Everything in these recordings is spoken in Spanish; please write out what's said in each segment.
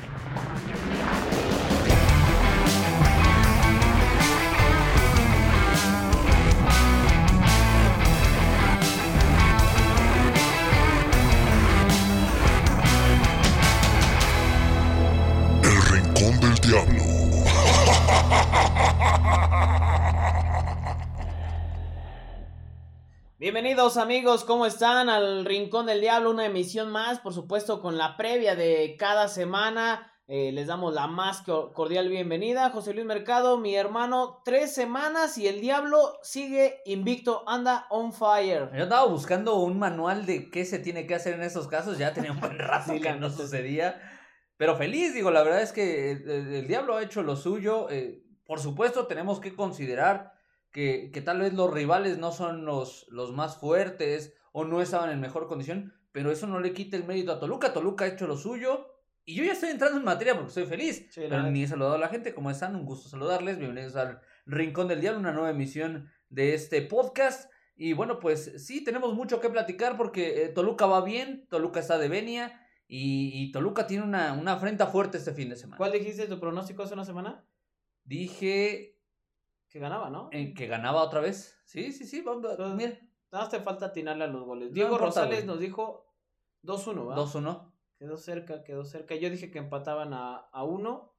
Thank you. Bienvenidos amigos, ¿cómo están? Al Rincón del Diablo, una emisión más, por supuesto con la previa de cada semana. Eh, les damos la más co- cordial bienvenida. José Luis Mercado, mi hermano, tres semanas y el Diablo sigue invicto, anda on fire. Yo andaba buscando un manual de qué se tiene que hacer en estos casos, ya tenía un buen rato Sí, que no sucedía. Pero feliz, digo, la verdad es que el, el diablo ha hecho lo suyo. eh, por supuesto, tenemos que considerar que, que tal vez los rivales no son los, los más fuertes o no estaban en mejor condición, pero eso no le quita el mérito a Toluca. Toluca ha hecho lo suyo. Y yo ya estoy entrando en materia porque estoy feliz. Sí, pero ni he saludado a la gente. ¿Cómo están? Un gusto saludarles. Bienvenidos al Rincón del Diablo, una nueva emisión de este podcast. Y bueno, pues sí, tenemos mucho que platicar porque eh, Toluca va bien, Toluca está de venia y, y Toluca tiene una, una afrenta fuerte este fin de semana. ¿Cuál dijiste tu pronóstico hace una semana? Dije Que ganaba, ¿no? eh, que ganaba otra vez. Sí, sí, sí, vamos, Pues, mira, Nada más te falta atinarle a los goles. Diego Rosales nos dijo 2-1, ¿va? 2-1. Quedó cerca, quedó cerca. Yo dije que empataban a, a uno.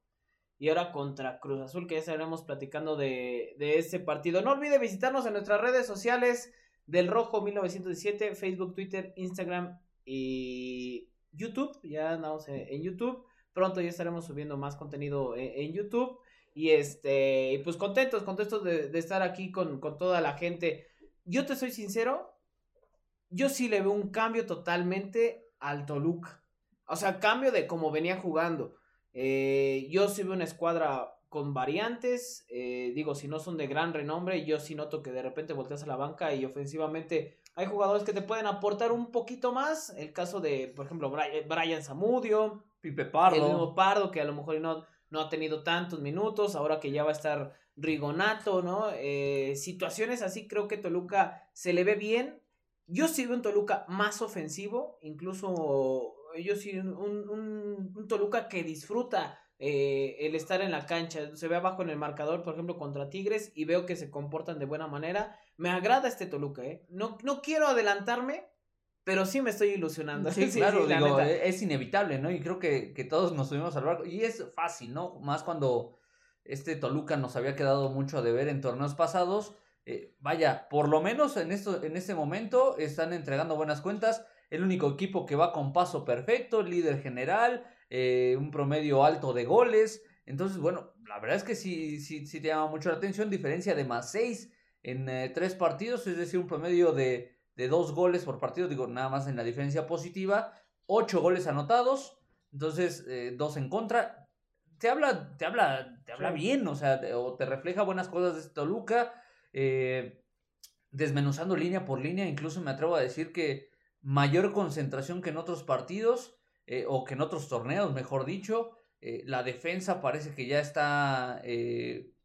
Y ahora contra Cruz Azul, que ya estaremos platicando de, de ese partido. No olvide visitarnos en nuestras redes sociales del Rojo 1917, Facebook, Twitter, Instagram y YouTube. Ya andamos en, en YouTube. Pronto ya estaremos subiendo más contenido en, en YouTube. Y este, pues contentos, contentos de, de estar aquí con, con toda la gente. Yo te soy sincero, yo sí le veo un cambio totalmente al Toluca. O sea, cambio de cómo venía jugando. Eh, yo sí veo una escuadra con variantes. eh, digo, si no son de gran renombre, yo sí noto que de repente volteas a la banca y ofensivamente hay jugadores que te pueden aportar un poquito más. El caso de, por ejemplo, Brian, Brian Zamudio, Pipe el mismo Pardo. Pardo, que a lo mejor no, no ha tenido tantos minutos, ahora que ya va a estar Rigonato, ¿no? Eh, situaciones así, creo que Toluca se le ve bien. Yo sí veo un Toluca más ofensivo, incluso yo sí un, un- un Toluca que disfruta eh, el estar en la cancha. Se ve abajo en el marcador, por ejemplo, contra Tigres, y veo que se comportan de buena manera. Me agrada este Toluca, ¿eh? No, no quiero adelantarme, pero sí me estoy ilusionando. Sí, claro, la digo, e- es inevitable, ¿no? Y creo que, que todos nos subimos al barco. Y es fácil, ¿no? Más cuando este Toluca nos había quedado mucho a deber en torneos pasados. Eh, vaya, por lo menos en, esto, en este momento están entregando buenas cuentas. El único equipo que va con paso perfecto, líder general, eh, un promedio alto de goles. Entonces, bueno, la verdad es que sí, sí, sí te llama mucho la atención. Diferencia de más 6 en eh, tres partidos, es decir, un promedio de, de dos goles por partido. Digo, nada más en la diferencia positiva. Ocho goles anotados. Entonces, eh, dos en contra. Te habla, te habla, te habla Sí. bien, o sea, te- o te refleja buenas cosas de este Toluca. eh, desmenuzando línea por línea, incluso me atrevo a decir que mayor concentración que en otros partidos, eh, o que en otros torneos, mejor dicho. Eh, la defensa parece que ya está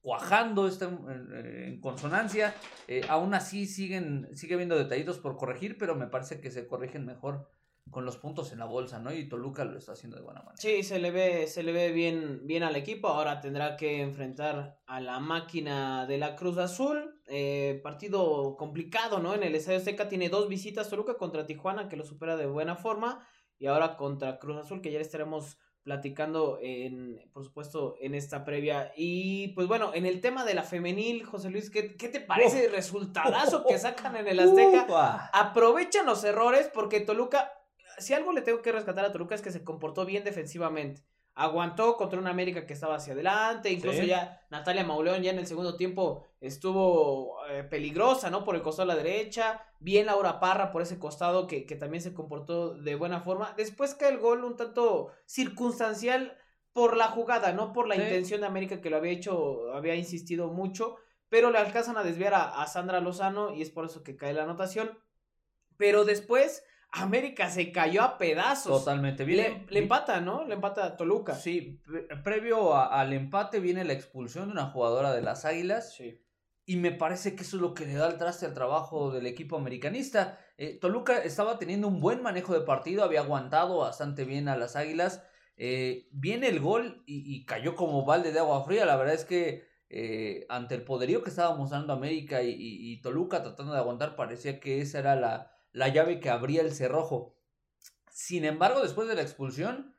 cuajando, está en, en- consonancia. Eh, aún así siguen, sigue habiendo detallitos por corregir, pero me parece que se corrigen mejor con los puntos en la bolsa, ¿no? Y Toluca lo está haciendo de buena manera. Sí, se le ve, se le ve bien, bien al equipo. Ahora tendrá que enfrentar a la máquina de la Cruz Azul. Eh, partido complicado, ¿no? En el Estadio Azteca tiene dos visitas. Toluca contra Tijuana, que lo supera de buena forma. Y ahora contra Cruz Azul, que ya estaremos platicando en, por supuesto, en esta previa. Y pues bueno, en el tema de la femenil, José Luis, ¿qué, qué te parece el resultadazo que sacan en el Azteca? Aprovechan los errores porque Toluca, si algo le tengo que rescatar a Toluca es que se comportó bien defensivamente. Aguantó contra una América que estaba hacia adelante, incluso Sí. ya Natalia Mauleón ya en el segundo tiempo estuvo eh, peligrosa, ¿no? Por el costado de la derecha, bien Laura Parra por ese costado que, que también se comportó de buena forma. Después cae el gol un tanto circunstancial por la jugada, no por la Sí. intención de América que lo había hecho, había insistido mucho, pero le alcanzan a desviar a, a Sandra Lozano y es por eso que cae la anotación. Pero después América se cayó a pedazos. Totalmente. Le, Viene, le empata, ¿no? Le empata a Toluca. Sí, pre- previo a- al empate viene la expulsión de una jugadora de las Águilas. Sí. Y me parece que eso es lo que le da el traste al trabajo del equipo americanista. Eh, Toluca estaba teniendo un buen manejo de partido, había aguantado bastante bien a las Águilas. Eh, viene el gol y, cayó como balde de agua fría. La verdad es que eh, ante el poderío que estaba mostrando América y, Toluca tratando de aguantar, parecía que esa era la, la, llave que abría el cerrojo. Sin embargo, después de la expulsión,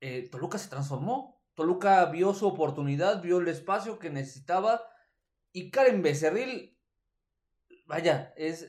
eh, Toluca se transformó. Toluca vio su oportunidad, vio el espacio que necesitaba. Y Karen Becerril, vaya, es,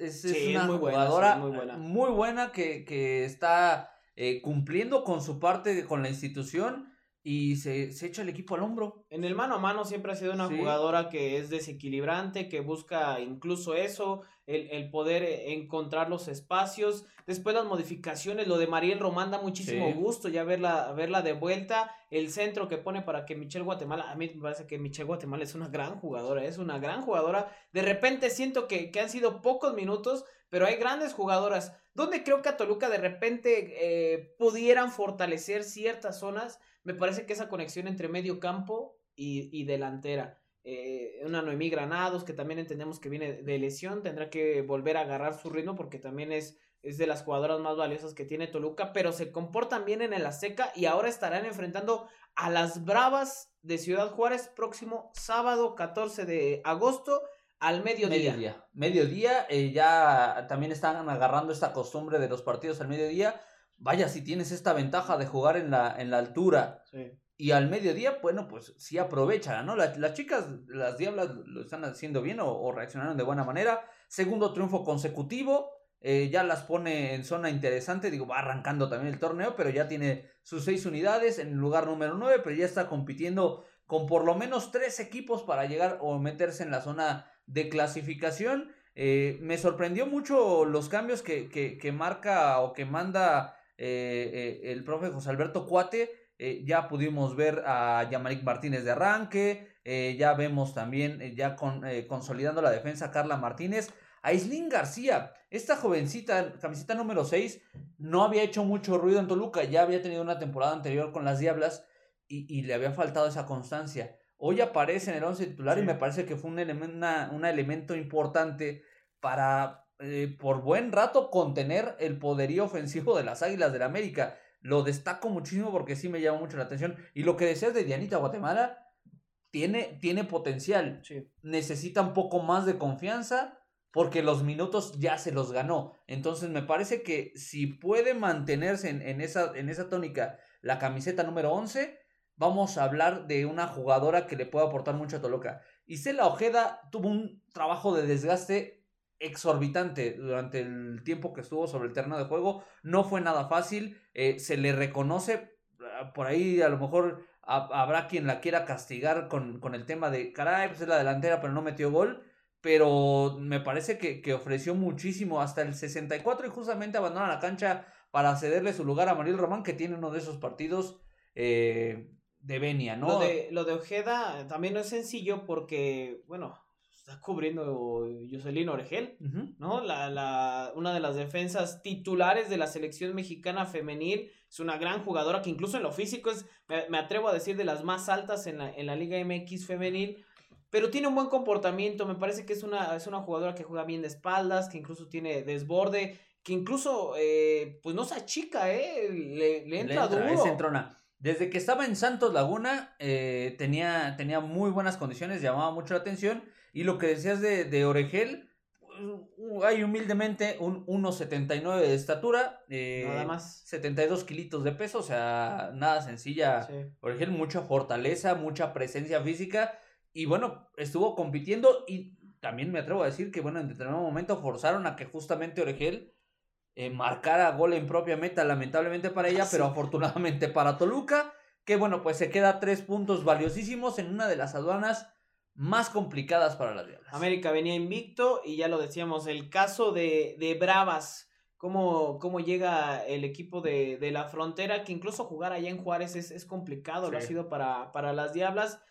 una jugadora muy buena, que, está eh, cumpliendo con su parte con la institución y se, echa el equipo al hombro. En el mano a mano siempre ha sido una jugadora que es desequilibrante, que busca incluso eso, el, poder eh, encontrar los espacios. Después las modificaciones, lo de Mariel Román da muchísimo gusto ya verla, verla de vuelta. El centro que pone para que Michelle Guatemala, a mí me parece que Michelle Guatemala es una gran jugadora, es una gran jugadora. De repente siento que, que han sido pocos minutos, pero hay grandes jugadoras. Donde creo que a Toluca de repente eh, pudieran fortalecer ciertas zonas me parece que esa conexión entre medio campo y, delantera. Eh, una Noemí Granados, que también entendemos que viene de lesión, tendrá que volver a agarrar su ritmo porque también es, es de las jugadoras más valiosas que tiene Toluca, pero se comportan bien en el Azteca y ahora estarán enfrentando a las Bravas de Ciudad Juárez próximo sábado 14 de agosto al. Mediodía, mediodía eh, ya también están agarrando esta costumbre de los partidos al mediodía vaya, si tienes esta ventaja de jugar en la, en la altura y al mediodía, bueno, pues sí aprovechan, ¿no? las chicas, las diablas lo están haciendo bien o, reaccionaron de buena manera. Segundo triunfo consecutivo, eh, ya las pone en zona interesante, digo, va arrancando también el torneo, pero ya tiene sus seis unidades en el lugar número nueve, pero ya está compitiendo con por lo menos tres equipos para llegar o meterse en la zona de clasificación. Eh, me sorprendió mucho los cambios que, que, que marca o que manda eh, eh, el profe José Alberto Cuate, eh, ya pudimos ver a Yamaric Martínez de arranque, ya vemos también, ya con, consolidando la defensa, Carla Martínez. A Islín García, esta jovencita, camiseta número 6, no había hecho mucho ruido en Toluca, ya había tenido una temporada anterior con las Diablas y, le había faltado esa constancia. Hoy aparece en el 11 titular y me parece que fue un, un elemento importante para eh, por buen rato contener el poderío ofensivo de las Águilas del la América. Lo destaco muchísimo porque sí me llama mucho la atención. Y lo que decías de Dianita Guatemala, tiene, tiene potencial. Necesita un poco más de confianza porque los minutos ya se los ganó. Entonces me parece que si puede mantenerse en, esa, en esa tónica la camiseta número 11, vamos a hablar de una jugadora que le puede aportar mucho a Toluca. Isela Ojeda tuvo un trabajo de desgaste exorbitante durante el tiempo que estuvo sobre el terreno de juego. No fue nada fácil. Eh, se le reconoce. Ah, por ahí a lo mejor habrá quien la quiera castigar con, con, el tema de caray, pues es la delantera, pero no metió gol. Pero me parece que, ofreció muchísimo hasta el 64 y justamente abandona la cancha para cederle su lugar a Mariel Román, que tiene uno de esos partidos eh, de venia, ¿no? Lo de, lo de Ojeda también no es sencillo porque, bueno, está cubriendo Jocelyn Oregel, ¿no? La, la, una de las defensas titulares de la selección mexicana femenil. Es una gran jugadora que incluso en lo físico es, me, atrevo a decir, de las más altas en la, en la Liga MX femenil. Pero tiene un buen comportamiento, me parece que es una, es una jugadora que juega bien de espaldas, que incluso tiene desborde, que incluso, eh, pues no se achica, ¿eh? Le, entra, duro. Es entrona. Desde que estaba en Santos Laguna, eh, tenía, tenía muy buenas condiciones, llamaba mucho la atención y lo que decías de, de Oregel, uh, hay humildemente un 1,79 de estatura. Eh, nada más. 72 kilitos de peso, o sea, nada sencilla. Oregel, mucha fortaleza, mucha presencia física. Y bueno, estuvo compitiendo y también me atrevo a decir que, bueno, en determinado momento forzaron a que justamente Oregel eh, marcara gol en propia meta, lamentablemente para ella, pero afortunadamente para Toluca, que bueno, pues se queda tres puntos valiosísimos en una de las aduanas más complicadas para las Diablas. América venía invicto y ya lo decíamos, el caso de, de Bravas, cómo, cómo llega el equipo de, de, la frontera, que incluso jugar allá en Juárez es, es complicado, lo ha sido para, para las Diablas.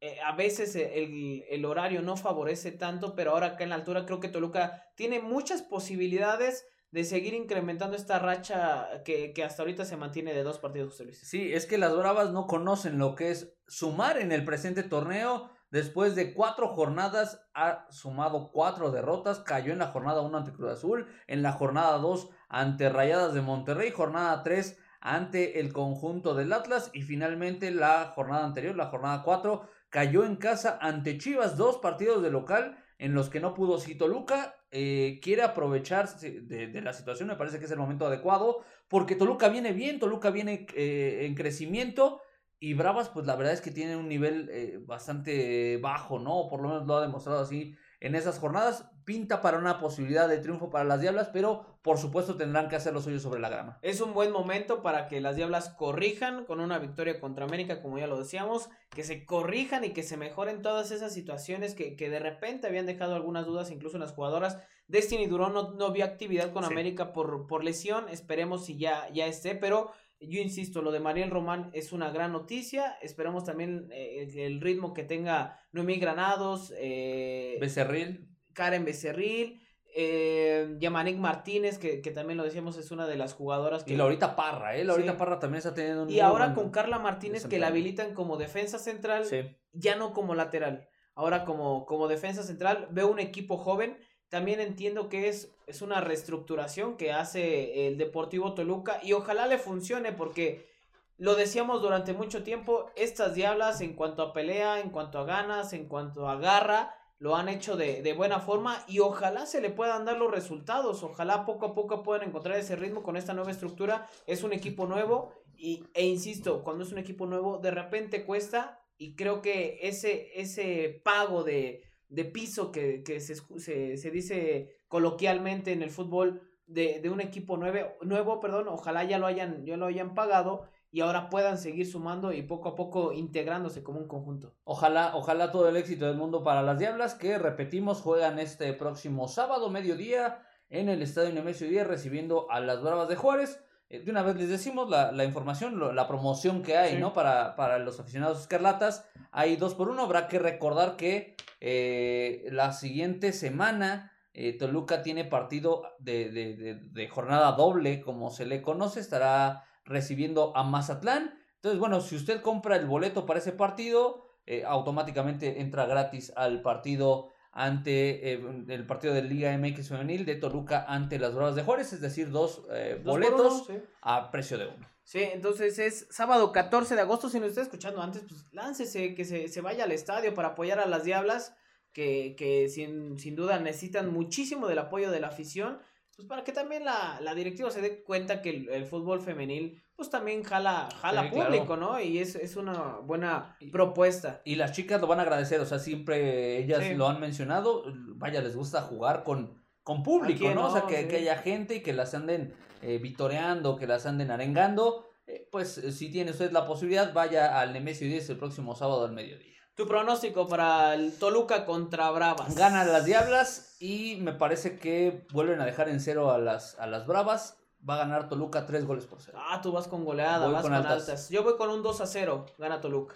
Eh, a veces el, el, horario no favorece tanto, pero ahora acá en la altura creo que Toluca tiene muchas posibilidades de seguir incrementando esta racha que, que, hasta ahorita se mantiene de dos partidos, José Luis. Sí, es que las Bravas no conocen lo que es sumar en el presente torneo Después de cuatro jornadas ha sumado cuatro derrotas. Cayó en la jornada 1 ante Cruz Azul, en la jornada 2 ante Rayadas de Monterrey, jornada 3 ante el conjunto del Atlas y finalmente la jornada anterior, la jornada 4, cayó en casa ante Chivas, dos partidos de local en los que no pudo. Si Toluca eh, quiere aprovecharse de, la situación, me parece que es el momento adecuado, porque Toluca viene bien, Toluca viene eh, en crecimiento. Y Bravas, pues la verdad es que tiene un nivel eh, bastante bajo, ¿no? Por lo menos lo ha demostrado así en esas jornadas. Pinta para una posibilidad de triunfo para las Diablas, pero por supuesto tendrán que hacer lo suyo sobre la grama. Es un buen momento para que las Diablas corrijan con una victoria contra América, como ya lo decíamos, que se corrijan y que se mejoren todas esas situaciones que, que de repente habían dejado algunas dudas, incluso en las jugadoras. Destiny Durón no, no vio actividad con América por, por lesión, esperemos si ya, ya esté, pero yo insisto, lo de Mariel Román es una gran noticia. Esperamos también eh, el, ritmo que tenga Noemí Granados, eh, Becerril. Karen Becerril, eh, Yamanik Martínez, que, también lo decíamos, es una de las jugadoras que. Y Laurita Parra, ¿eh? Laurita Parra también está teniendo un. Y ahora con Carla Martínez, que la habilitan como defensa central, ya no como lateral. Ahora como, como defensa central, veo un equipo joven también entiendo que es, es una reestructuración que hace el Deportivo Toluca y ojalá le funcione porque lo decíamos durante mucho tiempo, estas diablas en cuanto a pelea, en cuanto a ganas, en cuanto a garra, lo han hecho de, de, buena forma y ojalá se le puedan dar los resultados, ojalá poco a poco puedan encontrar ese ritmo con esta nueva estructura, es un equipo nuevo y, e insisto, cuando es un equipo nuevo de repente cuesta y creo que ese, ese pago de, de piso que, se, se, dice coloquialmente en el fútbol de, un equipo nuevo, nuevo, perdón, ojalá ya lo hayan, ya lo hayan pagado y ahora puedan seguir sumando y poco a poco integrándose como un conjunto. Ojalá, ojalá todo el éxito del mundo para las Diablas que repetimos juegan este próximo sábado mediodía en el Estadio Nemesio Díaz recibiendo a las Bravas de Juárez. Eh, de una vez les decimos la, la información, la promoción que hay, ¿no? Para, para los aficionados escarlatas. Hay dos por uno. Habrá que recordar que eh, la siguiente semana eh, Toluca tiene partido de, de, de, jornada doble, como se le conoce. Estará recibiendo a Mazatlán. Entonces, bueno, si usted compra el boleto para ese partido, automáticamente entra gratis al partido ante eh, el partido de Liga MX femenil de Toluca ante las Bravas de Juárez, es decir, dos, eh, boletos a precio de uno. Sí, entonces es sábado 14 de agosto, si nos está escuchando antes, pues láncese, que se, se vaya al estadio para apoyar a las Diablas, que, que sin, sin duda necesitan muchísimo del apoyo de la afición pues para que también la, la directiva se dé cuenta que el, fútbol femenil pues también jala, jala público, ¿no? Y es, es una buena propuesta. Y las chicas lo van a agradecer, o sea, siempre ellas lo han mencionado, vaya, les gusta jugar con, con público, ¿no? O sea, que, que, haya gente y que las anden eh, vitoreando, que las anden arengando. Eh, pues si tiene usted la posibilidad, vaya al Nemesio 10 el próximo sábado al mediodía. Tu pronóstico para el Toluca contra Bravas. Ganan las Diablas y me parece que vuelven a dejar en cero a las, a las Bravas. Va a ganar Toluca tres goles por cero. Ah, tú vas con goleada, vas con, altas. Yo voy con un 2 a 0, gana Toluca.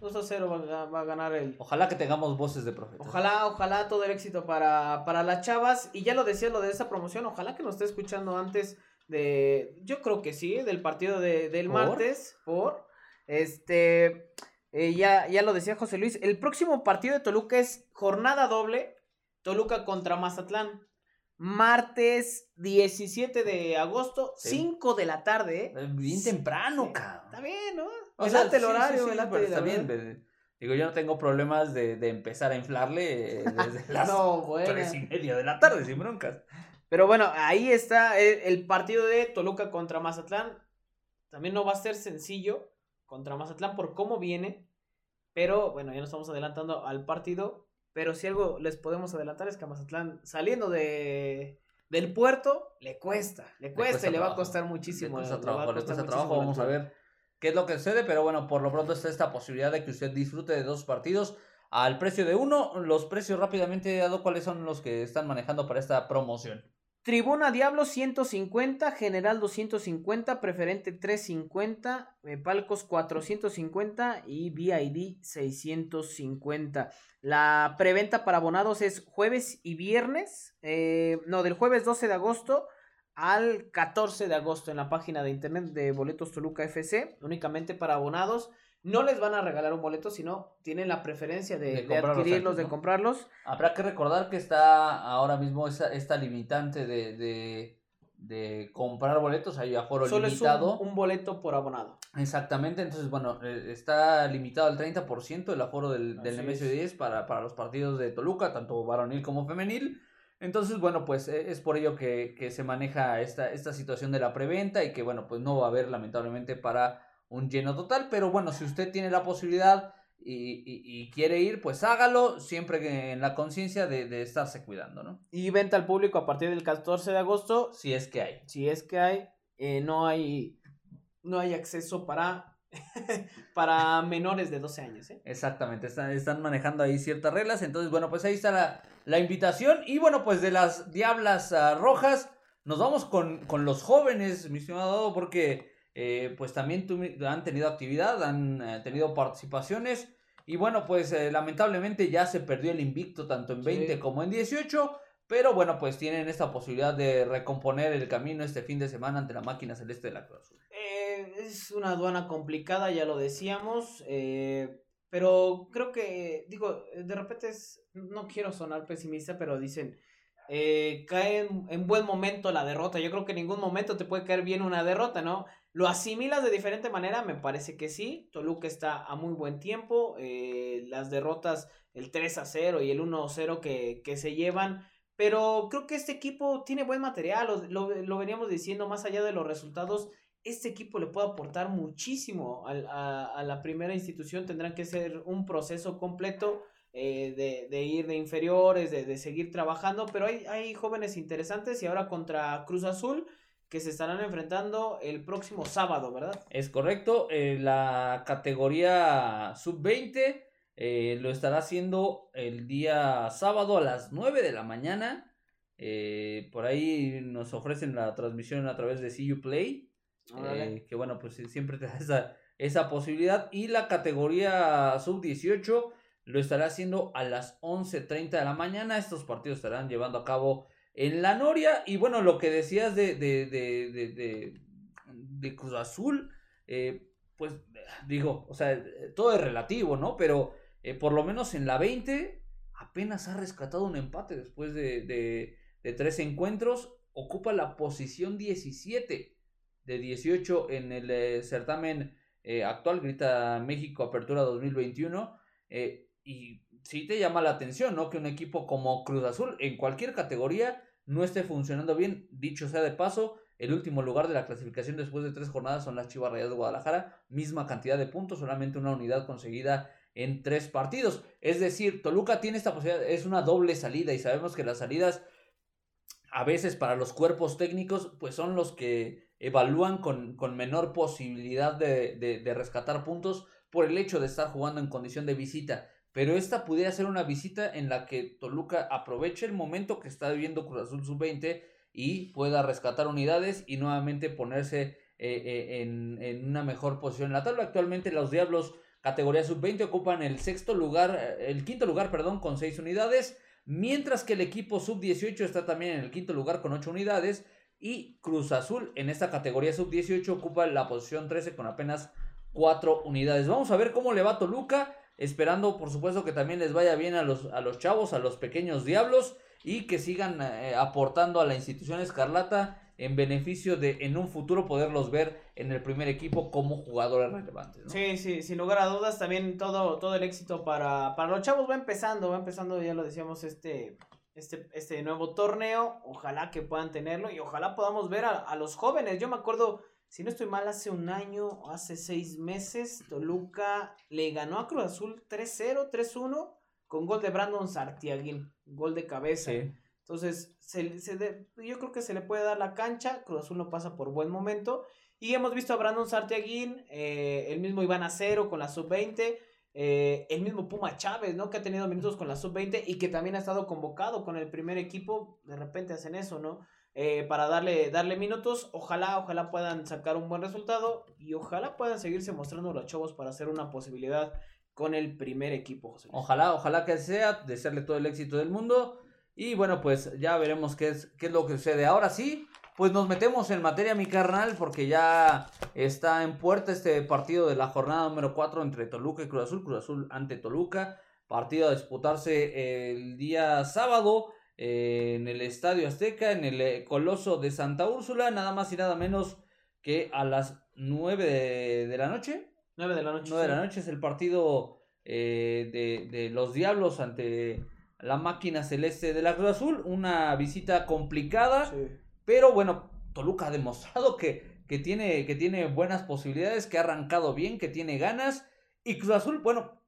2 eh. a 0 va, a ganar el. Ojalá que tengamos voces de profeta. Ojalá, ojalá todo el éxito para, para las chavas. Y ya lo decía lo de esa promoción. Ojalá que nos esté escuchando antes de. Yo creo que sí, del partido de, del martes. Por. Este. Eh, ya, ya lo decía José Luis. El próximo partido de Toluca es jornada doble. Toluca contra Mazatlán. Martes 17 de agosto, 5 de la tarde. ¿eh? Bien temprano, cabrón. Está bien, ¿no? O sea, el horario, está bien. Digo, yo no tengo problemas de, empezar a inflarle eh, desde las no, tres y media de la tarde, sin broncas. Pero bueno, ahí está el partido de Toluca contra Mazatlán. También no va a ser sencillo contra Mazatlán por cómo viene. Pero bueno, ya nos estamos adelantando al partido. Pero si algo les podemos adelantar es que a Mazatlán, saliendo de, del puerto, le cuesta, le cuesta, y le va a costar muchísimo. Le cuesta trabajo, le cuesta trabajo. Vamos a ver qué es lo que sucede. Pero bueno, por lo pronto está esta posibilidad de que usted disfrute de dos partidos al precio de uno. Los precios rápidamente dado cuáles son los que están manejando para esta promoción. Tribuna Diablo 150, General 250, Preferente 350, eh, Palcos 450 y VID 650. La preventa para abonados es jueves y viernes, eh, no, del jueves 12 de agosto al 14 de agosto en la página de internet de Boletos Toluca FC, únicamente para abonados no les van a regalar un boleto, sino tienen la preferencia de, adquirirlos, de comprarlos. Habrá que recordar que está ahora mismo esa, esta limitante de, de comprar boletos, hay aforo Solo limitado. es un, un boleto por abonado. Exactamente, entonces bueno, eh, está limitado al 30% el aforo del, del Así Nemesio es. 10 para, para los partidos de Toluca, tanto varonil como femenil. Entonces, bueno, pues eh, es por ello que, que se maneja esta, esta situación de la preventa y que, bueno, pues no va a haber lamentablemente para un lleno total. Pero bueno, si usted tiene la posibilidad y, y- y quiere ir, pues hágalo, siempre que en la conciencia de, de estarse cuidando, ¿no? Y venta al público a partir del 14 de agosto. Si es que hay. Si es que hay, eh, no hay, no hay acceso para, para menores de 12 años. ¿eh? Exactamente, están, están manejando ahí ciertas reglas. Entonces, bueno, pues ahí está la, la invitación. Y bueno, pues de las Diablas ah, Rojas, nos vamos con, con los jóvenes, mi estimado porque eh, pues también han tenido actividad, han eh, tenido participaciones. Y bueno, pues eh, lamentablemente ya se perdió el invicto tanto en Sí. 20 como en 18. Pero bueno, pues tienen esta posibilidad de recomponer el camino este fin de semana ante la máquina celeste de la Cruz. Eh, es una aduana complicada, ya lo decíamos, pero creo que, digo, de repente es, no quiero sonar pesimista, pero dicen, eh, cae en, en buen momento la derrota. Yo creo que en ningún momento te puede caer bien una derrota, ¿no? ¿Lo asimilas de diferente manera? Me parece que sí. Toluca está a muy buen tiempo. eh, las derrotas, el 3 a 0 y el 1 a 0 que, que se llevan. Pero creo que este equipo tiene buen material. Lo, lo- veníamos diciendo, más allá de los resultados, este equipo le puede aportar muchísimo al- a, a la primera institución. Tendrán que ser un proceso completo eh, de, de ir de inferiores, de, de seguir trabajando. Pero hay, hay jóvenes interesantes y ahora contra Cruz Azul que se estarán enfrentando el próximo sábado, ¿verdad? Es correcto, eh, la categoría sub-20 eh, lo estará haciendo el día sábado a las 9 de la mañana. Eh, por ahí nos ofrecen la transmisión a través de CU Play. Órale. eh, que bueno, pues siempre te da esa, esa posibilidad. Y la categoría sub-18 lo estará haciendo a las 11.30 de la mañana. Estos partidos estarán llevando a cabo en la Noria. Y bueno, lo que decías de, de, de, de, Cruz Azul, eh, pues digo, o sea, todo es relativo, ¿no? Pero eh, por lo menos en la 20 apenas ha rescatado un empate después de, tres encuentros. Ocupa la posición 17 de 18 en el eh, certamen actual, grita México Apertura 2021. eh, y sí te llama la atención, ¿no? Que un equipo como Cruz Azul en cualquier categoría no esté funcionando bien. Dicho sea de paso, el último lugar de la clasificación después de tres jornadas son las Chivas Rayadas de Guadalajara. Misma cantidad de puntos, solamente una unidad conseguida en tres partidos. Es decir, Toluca tiene esta posibilidad, es una doble salida y sabemos que las salidas a veces para los cuerpos técnicos pues son los que evalúan con, con menor posibilidad de, de- de rescatar puntos por el hecho de estar jugando en condición de visita. Pero esta pudiera ser una visita en la que Toluca aproveche el momento que está viviendo Cruz Azul Sub-20 y pueda rescatar unidades y nuevamente ponerse eh, eh, en, una mejor posición en la tabla. Actualmente los Diablos categoría Sub-20 ocupan el sexto lugar, eh, el quinto lugar, perdón, con seis unidades. Mientras que el equipo sub-18 está también en el quinto lugar con 8 unidades. Y Cruz Azul en esta categoría sub-18 ocupa la posición 13 con apenas 4 unidades. Vamos a ver cómo le va Toluca. Esperando, por supuesto, que también les vaya bien a los, a los chavos, a los pequeños diablos. Y que sigan eh, aportando a la institución escarlata en beneficio de en un futuro poderlos ver en el primer equipo como jugadores relevantes. Sí, sí, sin lugar a dudas, también todo, todo el éxito para, para los chavos va empezando, va empezando, ya lo decíamos, este, este, este nuevo torneo, ojalá que puedan tenerlo y ojalá podamos ver a, a los jóvenes. Yo me acuerdo, si no estoy mal, hace un año, hace seis meses, Toluca le ganó a Cruz Azul 3-0, 3-1 con gol de Brandon Sartiaguín, gol de cabeza. Sí. Entonces, se, se de- yo creo que se le puede dar la cancha. Cruz Azul no pasa por buen momento. Y hemos visto a Brandon Sartiaguín, eh, el mismo Iván Acero con la sub-20, eh, el mismo Puma Chávez, ¿no? Que ha tenido minutos con la sub-20 y que también ha estado convocado con el primer equipo. De repente hacen eso, ¿no? Eh, para darle, darle minutos. Ojalá, ojalá puedan sacar un buen resultado y ojalá puedan seguirse mostrando los chavos para hacer una posibilidad con el primer equipo. Ojalá, ojalá que sea, desearle todo el éxito del mundo. Y bueno, pues ya veremos qué es, qué es lo que sucede. Ahora sí, pues nos metemos en materia, mi carnal, porque ya está en puerta este partido de la jornada número 4 entre Toluca y Cruz Azul. Cruz Azul ante Toluca. Partido a disputarse el día sábado en el Estadio Azteca, en el eh, Coloso de Santa Úrsula, nada más y nada menos que a las 9 de, la noche. 9 de la noche. 9 de la noche es el partido eh, de, de, los Diablos ante la máquina celeste de la Cruz Azul. Una visita complicada, pero bueno, Toluca ha demostrado que, que, tiene, que tiene buenas posibilidades, que ha arrancado bien, que tiene ganas. Y Cruz Azul, bueno,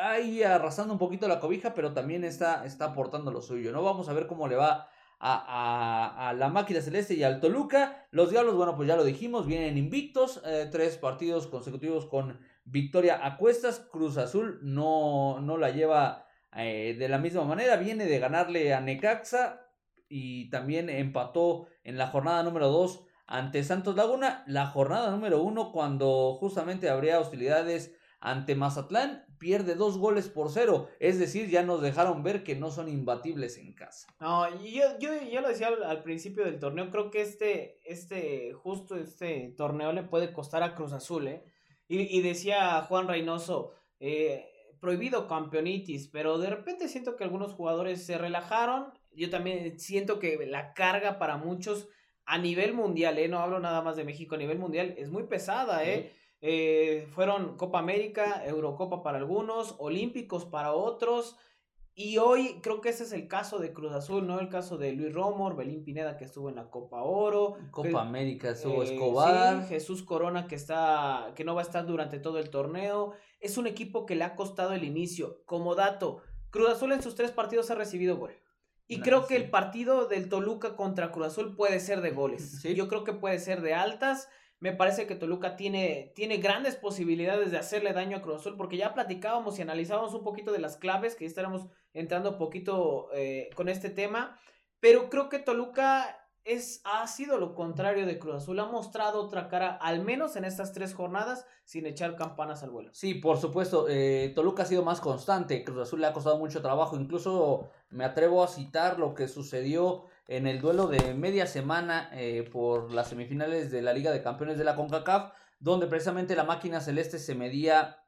ahí arrasando un poquito la cobija, pero también está, está aportando lo suyo, ¿no? Vamos a ver cómo le va a, a, la máquina celeste y al Toluca. Los Diablos, bueno, pues ya lo dijimos, vienen invictos, eh, tres partidos consecutivos con victoria a cuestas. Cruz Azul no, no la lleva eh, de la misma manera, viene de ganarle a Necaxa y también empató en la jornada número 2 ante Santos Laguna. La jornada número 1 cuando justamente habría hostilidades ante Mazatlán, pierde dos goles por cero. Es decir, ya nos dejaron ver que no son imbatibles en casa. No, yo, yo, yo lo decía al, principio del torneo, creo que este, este, justo este torneo le puede costar a Cruz Azul, ¿eh? Y, decía Juan Reynoso, eh, prohibido campeonitis, pero de repente siento que algunos jugadores se relajaron. Yo también siento que la carga para muchos a nivel mundial, ¿eh? No hablo nada más de México, a nivel mundial es muy pesada, ¿eh? Eh, fueron Copa América, Eurocopa para algunos, Olímpicos para otros. Y hoy creo que ese es el caso de Cruz Azul, ¿no? El caso de Luis Romo, Belín Pineda que estuvo en la Copa Oro. Copa América estuvo eh, Escobar. Jesús Corona que está, que no va a estar durante todo el torneo. Es un equipo que le ha costado el inicio. Como dato, Cruz Azul en sus tres partidos ha recibido gol. Y creo que el partido del Toluca contra Cruz Azul puede ser de goles. Yo creo que puede ser de altas. Me parece que Toluca tiene, tiene grandes posibilidades de hacerle daño a Cruz Azul, porque ya platicábamos y analizábamos un poquito de las claves, que ya estaremos entrando un poquito eh, con este tema, pero creo que Toluca es, ha sido lo contrario de Cruz Azul, ha mostrado otra cara, al menos en estas tres jornadas, sin echar campanas al vuelo. Sí, por supuesto, eh, Toluca ha sido más constante, Cruz Azul le ha costado mucho trabajo, incluso me atrevo a citar lo que sucedió en el duelo de media semana eh, por las semifinales de la Liga de Campeones de la CONCACAF, donde precisamente la máquina celeste se medía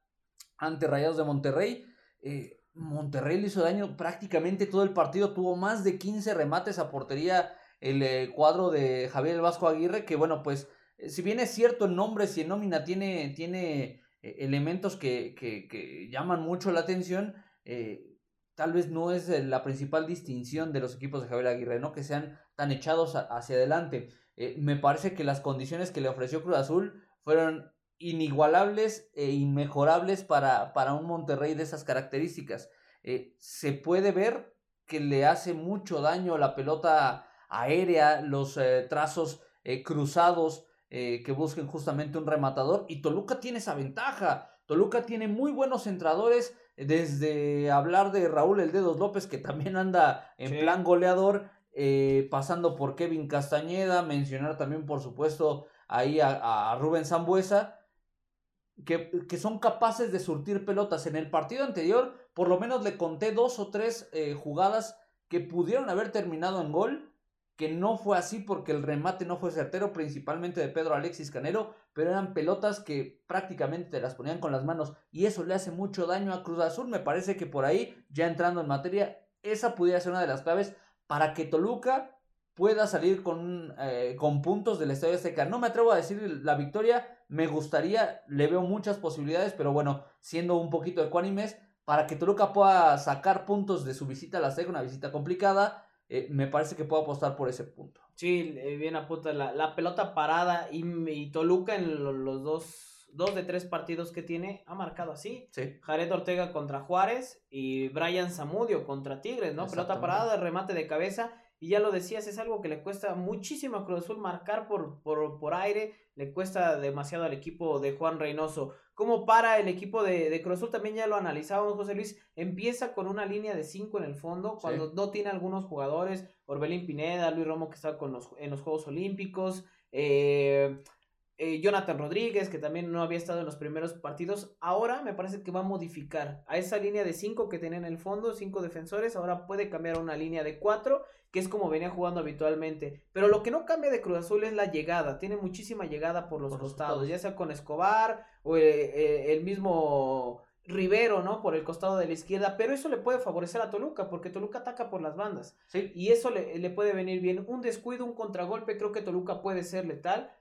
ante Rayados de Monterrey. Eh, Monterrey le hizo daño prácticamente todo el partido, tuvo más de 15 remates a portería el eh, cuadro de Javier Vasco Aguirre, que bueno, pues si bien es cierto el nombre, si en nómina tiene, tiene elementos que, que, que, llaman mucho la atención, tal vez no es eh, la principal distinción de los equipos de Javier Aguirre, ¿no? Que sean tan echados hacia adelante. Eh, me parece que las condiciones que le ofreció Cruz Azul fueron inigualables e inmejorables para, para un Monterrey de esas características. Eh, se puede ver que le hace mucho daño la pelota aérea, los trazos cruzados que busquen justamente un rematador y Toluca tiene esa ventaja. Toluca tiene muy buenos centradores desde hablar de Raúl El Dedos López, que también anda en plan goleador, eh, pasando por Kevin Castañeda, mencionar también, por supuesto, ahí a, Rubén Zambuesa, que, que, son capaces de surtir pelotas. En el partido anterior, por lo menos le conté dos o tres eh, jugadas que pudieron haber terminado en gol que no fue así porque el remate no fue certero, principalmente de Pedro Alexis Canero, pero eran pelotas que prácticamente te las ponían con las manos y eso le hace mucho daño a Cruz Azul. Me parece que por ahí, ya entrando en materia, esa pudiera ser una de las claves para que Toluca pueda salir con, eh, con puntos del Estadio Azteca. No me atrevo a decir la victoria, me gustaría, le veo muchas posibilidades, pero bueno, siendo un poquito ecuánimes, para que Toluca pueda sacar puntos de su visita a la Azteca, una visita complicada, eh, me parece que puedo apostar por ese punto. Sí, eh, bien apunta la, la pelota parada y, Toluca en los dos, dos de tres partidos que tiene ha marcado así. Sí. Jared Ortega contra Juárez y Brian Zamudio contra Tigres, ¿no? Pelota parada, remate de cabeza y ya lo decías, es algo que le cuesta muchísimo a Cruz Azul marcar por, por, por aire, le cuesta demasiado al equipo de Juan Reynoso. Como para el equipo de, de Cruz Azul, también ya lo analizábamos, José Luis, empieza con una línea de 5 en el fondo, cuando no tiene algunos jugadores, Orbelín Pineda, Luis Romo que está con los, en los Juegos Olímpicos, eh, eh, Jonathan Rodríguez, que también no había estado en los primeros partidos, ahora me parece que va a modificar a esa línea de 5 que tenía en el fondo, 5 defensores, ahora puede cambiar a una línea de 4, que es como venía jugando habitualmente. Pero lo que no cambia de Cruz Azul es la llegada, tiene muchísima llegada por los costados, ya sea con Escobar o eh, eh, el mismo Rivero, ¿no? Por el costado de la izquierda, pero eso le puede favorecer a Toluca, porque Toluca ataca por las bandas. Sí. Y eso le, le puede venir bien. Un descuido, un contragolpe, creo que Toluca puede ser letal.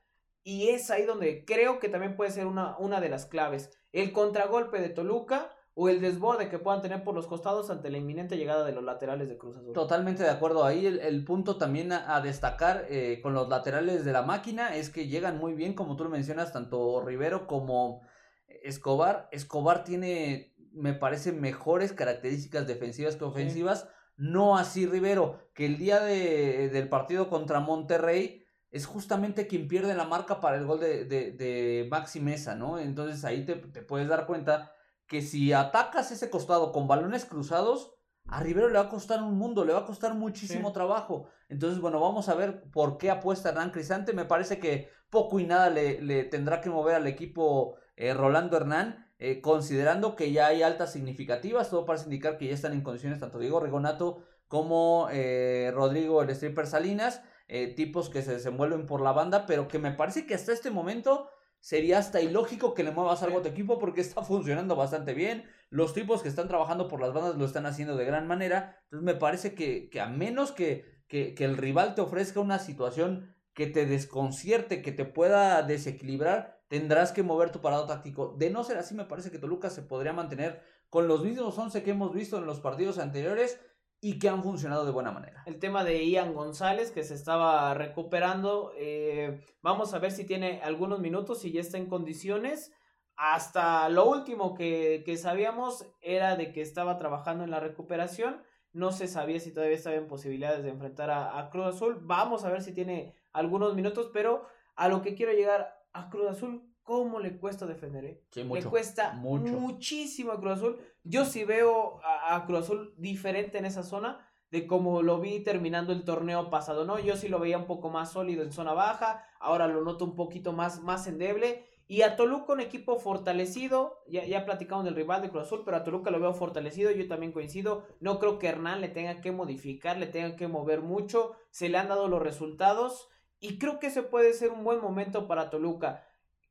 Y es ahí donde creo que también puede ser una, una de las claves. El contragolpe de Toluca o el desborde que puedan tener por los costados ante la inminente llegada de los laterales de Cruz Azul. Totalmente de acuerdo. Ahí el, el punto también a, a destacar eh, con los laterales de la máquina es que llegan muy bien, como tú lo mencionas, tanto Rivero como Escobar. Escobar tiene, me parece, mejores características defensivas que ofensivas. No así Rivero, que el día de, del partido contra Monterrey es justamente quien pierde la marca para el gol de, de, de Maxi Mesa, ¿no? Entonces ahí te, te puedes dar cuenta que si atacas ese costado con balones cruzados, a Rivero le va a costar un mundo, le va a costar muchísimo Sí. trabajo. Entonces, bueno, vamos a ver por qué apuesta Hernán Cristante. Me parece que poco y nada le, le tendrá que mover al equipo eh, Rolando Hernán, eh, considerando que ya hay altas significativas. Todo parece indicar que ya están en condiciones tanto Diego Rigonato como eh, Rodrigo el Stripper Salinas, eh, tipos que se desenvuelven por la banda, pero que me parece que hasta este momento sería hasta ilógico que le muevas algo a tu equipo porque está funcionando bastante bien. Los tipos que están trabajando por las bandas lo están haciendo de gran manera. Entonces me parece que, que a menos que, que, que el rival te ofrezca una situación que te desconcierte, que te pueda desequilibrar, tendrás que mover tu parado táctico. De no ser así, me parece que Toluca se podría mantener con los mismos 11 que hemos visto en los partidos anteriores y que han funcionado de buena manera. El tema de Ian González que se estaba recuperando. eh, vamos a ver si tiene algunos minutos, si ya está en condiciones. Hasta lo último que, que sabíamos era de que estaba trabajando en la recuperación. No se sabía si todavía estaba en posibilidades de enfrentar a, a Cruz Azul. Vamos a ver si tiene algunos minutos, pero a lo que quiero llegar a Cruz Azul, ¿cómo le cuesta defender? eh? Sí, Le cuesta mucho. muchísimo a Cruz Azul. Yo sí veo a, a Cruz Azul diferente en esa zona de como lo vi terminando el torneo pasado, ¿no? Yo sí lo veía un poco más sólido en zona baja, ahora lo noto un poquito más, más endeble. Y a Toluca un equipo fortalecido, ya, ya platicamos del rival de Cruz Azul, pero a Toluca lo veo fortalecido, yo también coincido, no creo que Hernán le tenga que modificar, le tenga que mover mucho, se le han dado los resultados y creo que ese puede ser un buen momento para Toluca.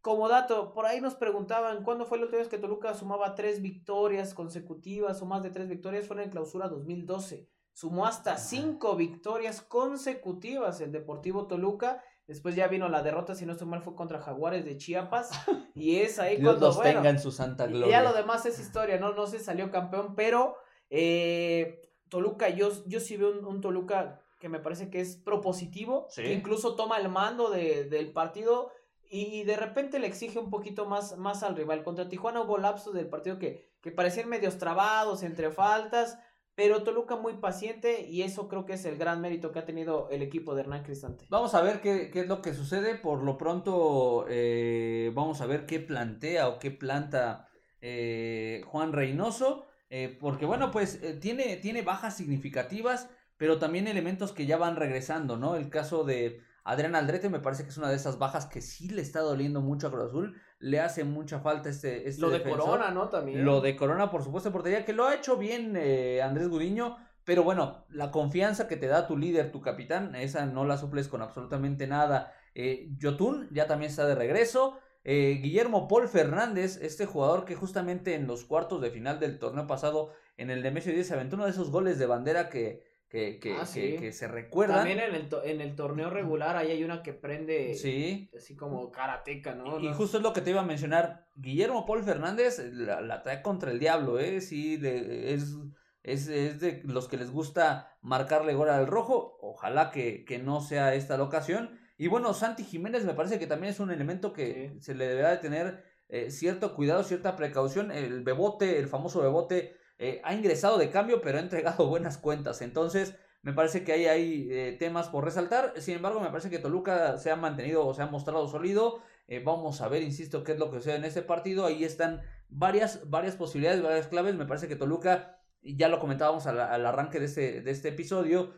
Como dato, por ahí nos preguntaban cuándo fue la última vez que Toluca sumaba tres victorias consecutivas o más de tres victorias. Fue en clausura 2012. Sumó hasta cinco victorias consecutivas el Deportivo Toluca. Después ya vino la derrota, si no estoy mal, fue contra Jaguares de Chiapas. Y es ahí Dios cuando, los bueno, tenga en su santa y gloria. ya lo demás es historia, ¿no? No se salió campeón, pero eh, Toluca, yo, yo sí veo un, un Toluca que me parece que es propositivo, Sí. que incluso toma el mando de- del partido y, de repente le exige un poquito más, más al rival. Contra Tijuana hubo lapsos del partido que, que parecían medios trabados, entre faltas, pero Toluca muy paciente y eso creo que es el gran mérito que ha tenido el equipo de Hernán Cristante. Vamos a ver qué, qué es lo que sucede. Por lo pronto, eh, vamos a ver qué plantea o qué planta eh, Juan Reynoso. eh, porque, bueno, pues eh, tiene, tiene bajas significativas, pero también elementos que ya van regresando, ¿no? El caso de Adrián Aldrete me parece que es una de esas bajas que sí le está doliendo mucho a Cruz Azul. Le hace mucha falta este, este Lo de. Corona, ¿no? También. Lo de Corona, por supuesto, portería, que lo ha hecho bien eh, Andrés Gudiño, pero bueno, la confianza que te da tu líder, tu capitán, esa no la suples con absolutamente nada. Eh, Yotun ya también está de regreso. Eh, Guillermo Paul Fernández, este jugador que justamente en los cuartos de final del torneo pasado, en el de Messi 10, se aventó uno de esos goles de bandera que, que, que, Ah, que- sí. que se recuerdan. También en el, en el torneo regular ahí hay una que prende Sí. así como karateca, ¿no? Y justo es lo que te iba a mencionar. Guillermo Paul Fernández eh, la, la trae contra el diablo, ¿eh? Sí, de- es, es, es de los que les gusta marcarle gol al rojo. Ojalá que, que no sea esta la ocasión. Y bueno, Santi Jiménez me parece que también es un elemento que Sí. se le deberá de tener eh, cierto cuidado, cierta precaución. El Bebote, el famoso Bebote, eh, ha ingresado de cambio, pero ha entregado buenas cuentas. Entonces, me parece que ahí hay eh, temas por resaltar. Sin embargo, me parece que Toluca se ha mantenido o se ha mostrado sólido. Eh, vamos a ver, insisto, qué es lo que sucede en este partido. Ahí están varias, varias posibilidades, varias claves. Me parece que Toluca, ya lo comentábamos al, al arranque de este, de este episodio,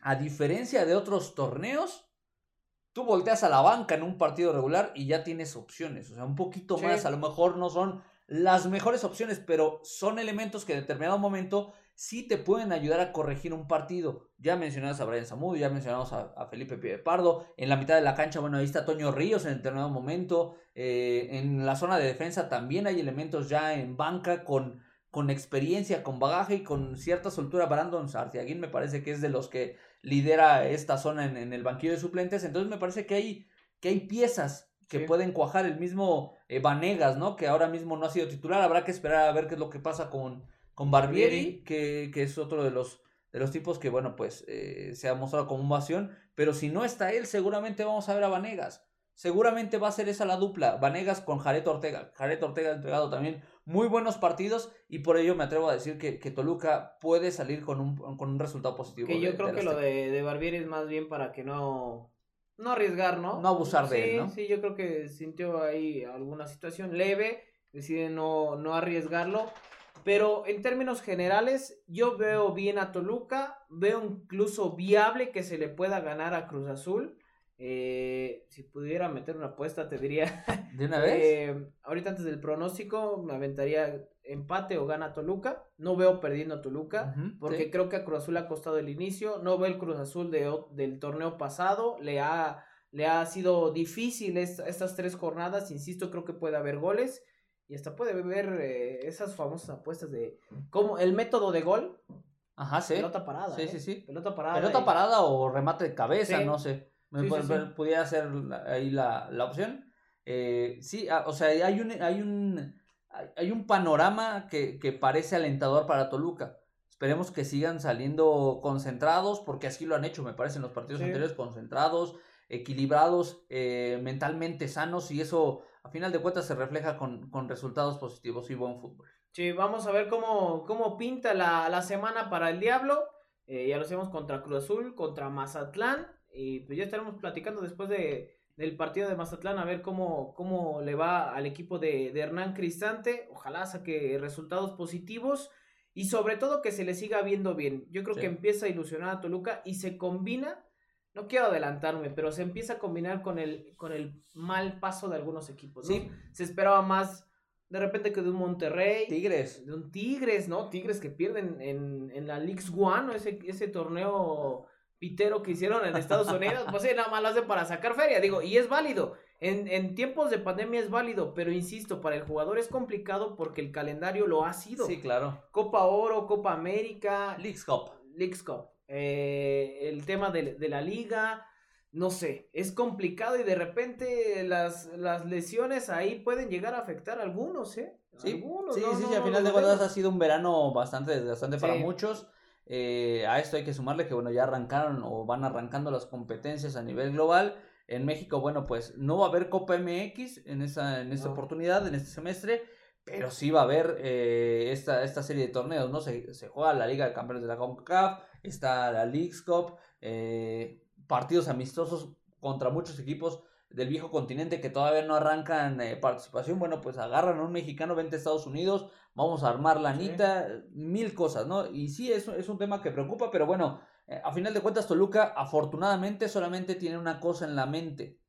a diferencia de otros torneos, tú volteas a la banca en un partido regular y ya tienes opciones. O sea, un poquito Sí. más, a lo mejor no son las mejores opciones, pero son elementos que en determinado momento sí te pueden ayudar a corregir un partido. Ya mencionamos a Brian Zamudio, ya mencionamos a, Felipe Felipe Pardo. En la mitad de la cancha, bueno, ahí está Toño Ríos en determinado momento. Eh, en la zona de defensa también hay elementos ya en banca con, con experiencia, con bagaje y con cierta soltura. Brandon Sartiaguín me parece que es de los que lidera esta zona en, en el banquillo de suplentes. Entonces me parece que hay, que hay piezas que pueden cuajar el mismo eh, Vanegas, ¿no? Que ahora mismo no ha sido titular. Habrá que esperar a ver qué es lo que pasa con, con Barbieri, que, que, es otro de los, de los tipos que, bueno, pues eh, se ha mostrado como un Pero si no está él, seguramente vamos a ver a Vanegas. Seguramente va a ser esa la dupla, Vanegas con Jared Ortega. Jared Ortega ha entregado también muy buenos partidos y por ello me atrevo a decir que, que Toluca puede salir con un, con un resultado positivo. Que yo creo que lo de, de Barbieri es más bien para que no no arriesgar, ¿no? No abusar de él, ¿no? Sí, yo creo que sintió ahí alguna situación leve, decide no, no arriesgarlo. Pero en términos generales, yo veo bien a Toluca, veo incluso viable que se le pueda ganar a Cruz Azul. Eh, si pudiera meter una apuesta, te diría. ¿De una vez? Eh, ahorita antes del pronóstico, me aventaría empate o gana Toluca. No veo perdiendo a Toluca, porque creo que a Cruz Azul ha costado el inicio. No veo el Cruz Azul de, del torneo pasado. Le ha, le ha sido difícil estas tres jornadas. Insisto, creo que puede haber goles. Y hasta puede ver eh, esas famosas apuestas de. como El método de gol. Ajá, sí. Pelota parada. Sí, sí, sí. Pelota parada. Pelota parada o remate de cabeza, no sé. Pudiera ser ahí la, opción. Eh, sí, ah, o sea, hay un, hay un, hay un panorama que, parece alentador para Toluca. Esperemos que sigan saliendo concentrados, porque así lo han hecho, me parece, en los partidos anteriores, concentrados, equilibrados, eh, mentalmente sanos, y eso a final de cuentas se refleja con, resultados positivos y buen fútbol. Sí, vamos a ver cómo, cómo pinta la, semana para el Diablo. Eh, ya lo hacemos contra Cruz Azul, contra Mazatlán y pues ya estaremos platicando después de, del partido de Mazatlán a ver cómo, cómo le va al equipo de, Hernán Cristante. Ojalá saque resultados positivos y sobre todo que se le siga viendo bien. Yo creo que empieza a ilusionar a Toluca y se combina, no quiero adelantarme, pero se empieza a combinar con el, con el mal paso de algunos equipos. Sí. Se esperaba más de repente que de un Monterrey. Tigres. De un Tigres, ¿no? Tigres que pierden en, en la Leagues One, ese, ese torneo pitero que hicieron en Estados Unidos, pues sí, nada más lo hacen para sacar feria, digo, y es válido. En, en, tiempos de pandemia es válido, pero insisto, para el jugador es complicado porque el calendario lo ha sido. Sí, claro. Copa Oro, Copa América. Leagues Cup. Leagues Cup. Eh, el tema de, la liga, no sé, es complicado y de repente las, las lesiones ahí pueden llegar a afectar a algunos, ¿eh? Sí, algunos, sí, sí, sí, al final de cuentas ha sido un verano bastante desgastante para muchos. Eh, a esto hay que sumarle que, bueno, ya arrancaron o van arrancando las competencias a nivel global. En México, bueno, pues no va a haber Copa MX en esa, en esta oportunidad, en este semestre, pero sí va a haber eh, esta, esta serie de torneos, ¿no? Se, se, juega la Liga de Campeones de la CONCACAF, está la Leagues Cup, eh, partidos amistosos contra muchos equipos del viejo continente que todavía no arrancan participación, bueno, pues agarran a un mexicano, vente a Estados Unidos, vamos a armar la anita, mil cosas, ¿no? Y sí, es, es un tema que preocupa, pero bueno, eh, a final de cuentas Toluca afortunadamente solamente tiene una cosa en la mente,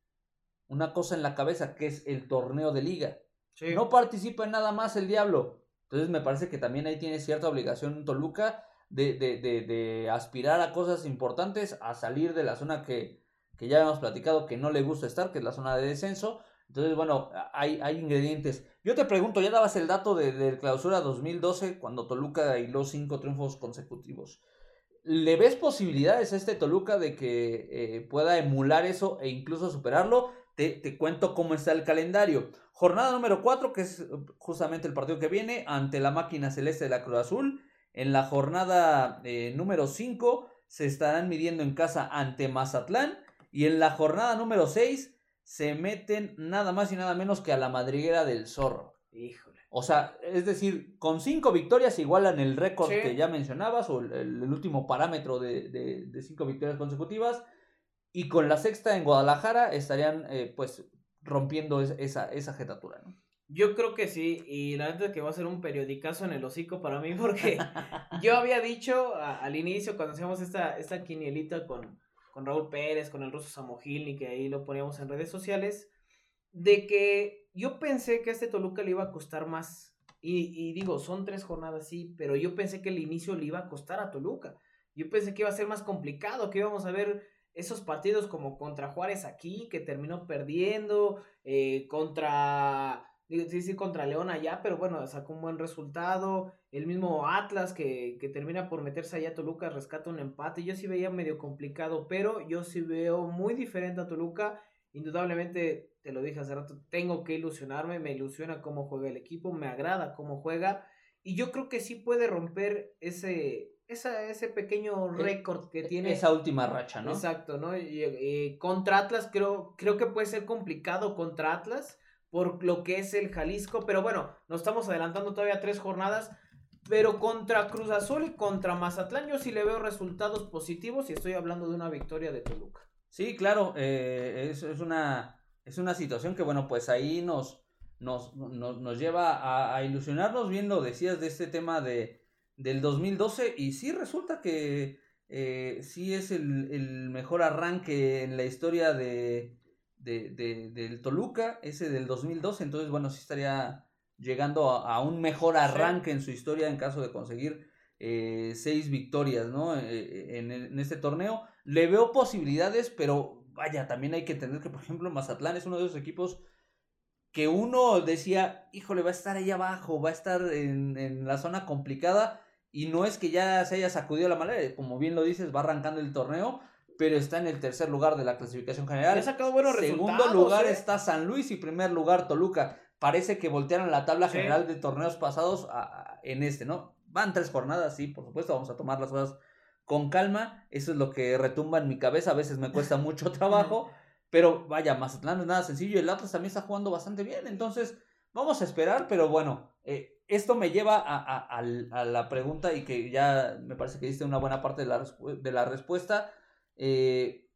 una cosa en la cabeza, que es el torneo de liga. No participa en nada más el diablo. Entonces me parece que también ahí tiene cierta obligación Toluca de, de, de, de aspirar a cosas importantes, a salir de la zona que, que ya hemos platicado que no le gusta estar, que es la zona de descenso, entonces, bueno, hay, hay ingredientes. Yo te pregunto, ya dabas el dato de, clausura 2012 cuando Toluca hiló cinco triunfos consecutivos. ¿Le ves posibilidades a este Toluca de que eh, pueda emular eso e incluso superarlo? Te, te, cuento cómo está el calendario. Jornada número 4, que es justamente el partido que viene, ante la máquina celeste de la Cruz Azul. En la jornada eh, número 5 se estarán midiendo en casa ante Mazatlán. Y en la jornada número 6 se meten nada más y nada menos que a la madriguera del zorro. Híjole. O sea, es decir, con cinco victorias igualan el récord que ya mencionabas, o el, último parámetro de, cinco victorias consecutivas. Y con la sexta en Guadalajara estarían eh, pues rompiendo esa, esa jetatura, ¿no? Yo creo que sí, y la verdad es que va a ser un periodicazo en el hocico para mí, porque yo había dicho al inicio, cuando hacíamos esta, esta quinielita con, con Raúl Pérez, con el ruso Samogilni, que ahí lo poníamos en redes sociales, de que yo pensé que a este Toluca le iba a costar más Y, digo, son tres jornadas, sí, pero yo pensé que el inicio le iba a costar a Toluca. Yo pensé que iba a ser más complicado, que íbamos a ver esos partidos como contra Juárez aquí, que terminó perdiendo, eh, contra, sí, sí, contra León allá, pero bueno, sacó un buen resultado, el mismo Atlas que, que termina por meterse allá a Toluca, rescata un empate, yo sí veía medio complicado, pero yo sí veo muy diferente a Toluca, indudablemente, te lo dije hace rato, tengo que ilusionarme, me ilusiona cómo juega el equipo, me agrada cómo juega, y yo creo que sí puede romper ese, esa, ese pequeño E- récord que tiene. Esa última racha, ¿no? Exacto, ¿no? Y, eh, contra Atlas creo, creo que puede ser complicado contra Atlas por lo que es el Jalisco, pero bueno, nos estamos adelantando todavía tres jornadas, pero contra Cruz Azul y contra Mazatlán yo sí le veo resultados positivos y estoy hablando de una victoria de Toluca. Sí, claro, eh, es, una, es una situación que, bueno, pues ahí nos, nos, nos, lleva a, a ilusionarnos. Bien lo decías de este tema de, del 2012 y sí resulta que eh, sí es el, el mejor arranque en la historia de, de, de- del Toluca, ese del 2012. Entonces, bueno, sí estaría llegando a, a un mejor arranque en su historia en caso de conseguir eh, seis victorias, ¿no? Eh, en, en este torneo. Le veo posibilidades, pero vaya, también hay que entender que, por ejemplo, Mazatlán es uno de esos equipos que uno decía, híjole, va a estar ahí abajo, va a estar en, en la zona complicada, y no es que ya se haya sacudido la maleta, como bien lo dices, va arrancando el torneo, pero está en el tercer lugar de la clasificación general. Ha sacado buenos Segundo lugar ¿eh? está San Luis y primer lugar Toluca. Parece que voltearon la tabla Sí. general de torneos pasados a- a- en este, ¿no? Van tres jornadas, sí, por supuesto, vamos a tomar las cosas con calma. Eso es lo que retumba en mi cabeza, a veces me cuesta mucho trabajo, pero vaya, Mazatlán no es nada sencillo el Atlas también está jugando bastante bien, entonces vamos a esperar, pero bueno, eh, esto me lleva a, a- al- a la pregunta y que ya me parece que diste una buena parte de la, respu- de la respuesta. Eh,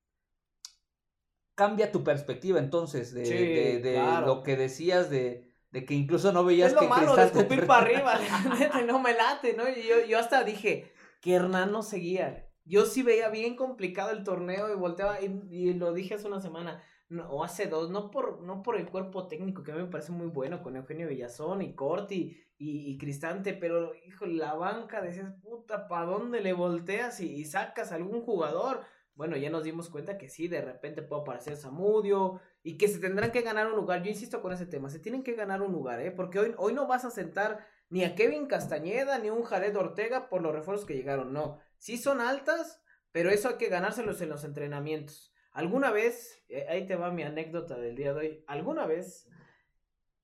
cambia tu perspectiva entonces de, Sí, de- de claro. lo que decías de, de que incluso no veías Es lo que malo de escupir para arriba, neta, no me late, ¿no? Yo, yo hasta dije que Hernán no seguía. Yo sí veía bien complicado el torneo y volteaba, y, y lo dije hace una semana, no, o hace dos, no por, no por el cuerpo técnico, que a mí me parece muy bueno, con Eugenio Villazón y Corti y, y Cristante, pero, hijo, la banca, decías, puta, ¿para dónde le volteas y, y sacas a algún jugador? Bueno, ya nos dimos cuenta que sí, de repente puede aparecer Zamudio, y que se tendrán que ganar un lugar. Yo insisto con ese tema, se tienen que ganar un lugar, ¿eh? Porque hoy, hoy no vas a sentar ni a Kevin Castañeda ni a un Jared Ortega por los refuerzos que llegaron, no. Sí son altas, pero eso hay que ganárselos en los entrenamientos. Alguna vez, eh, ahí te va mi anécdota del día de hoy, alguna vez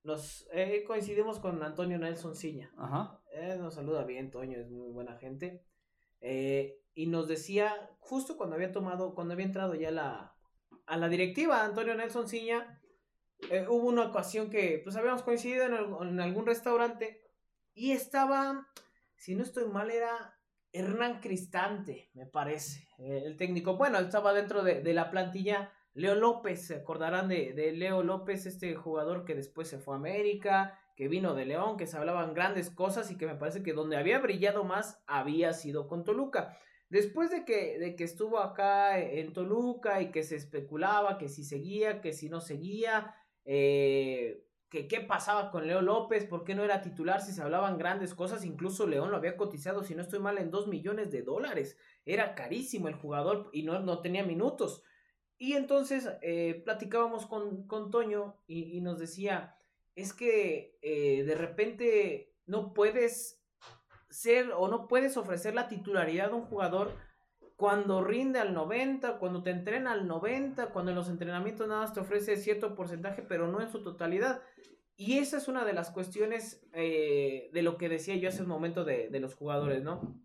nos eh, coincidimos con Antonio Nelson Ciña. Ajá. Eh, nos saluda bien, Toño, es muy buena gente. Eh, y nos decía, justo cuando había tomado, cuando había entrado ya la, a la directiva, Antonio Nelson Ciña, eh, hubo una ocasión que pues habíamos coincidido en, al- en algún restaurante y estaba, si no estoy mal, era Hernán Cristante, me parece, eh, el técnico. Bueno, estaba dentro de, de la plantilla Leo López, se acordarán de, de Leo López, este jugador que después se fue a América, que vino de León, que se hablaban grandes cosas y que me parece que donde había brillado más había sido con Toluca. Después de que, de que estuvo acá en Toluca y que se especulaba que si seguía, que si no seguía, eh, que qué pasaba con Leo López, por qué no era titular si se hablaban grandes cosas, incluso León lo había cotizado, si no estoy mal, en 2 millones de dólares. Era carísimo el jugador y no, no tenía minutos. Y entonces eh, platicábamos con, con Toño y, y nos decía, es que eh, de repente no puedes ser o no puedes ofrecer la titularidad a un jugador cuando rinde al 90, cuando te entrena al 90, cuando en los entrenamientos nada más te ofrece cierto porcentaje, pero no en su totalidad. Y esa es una de las cuestiones eh, de lo que decía yo hace un momento de, de los jugadores, ¿no?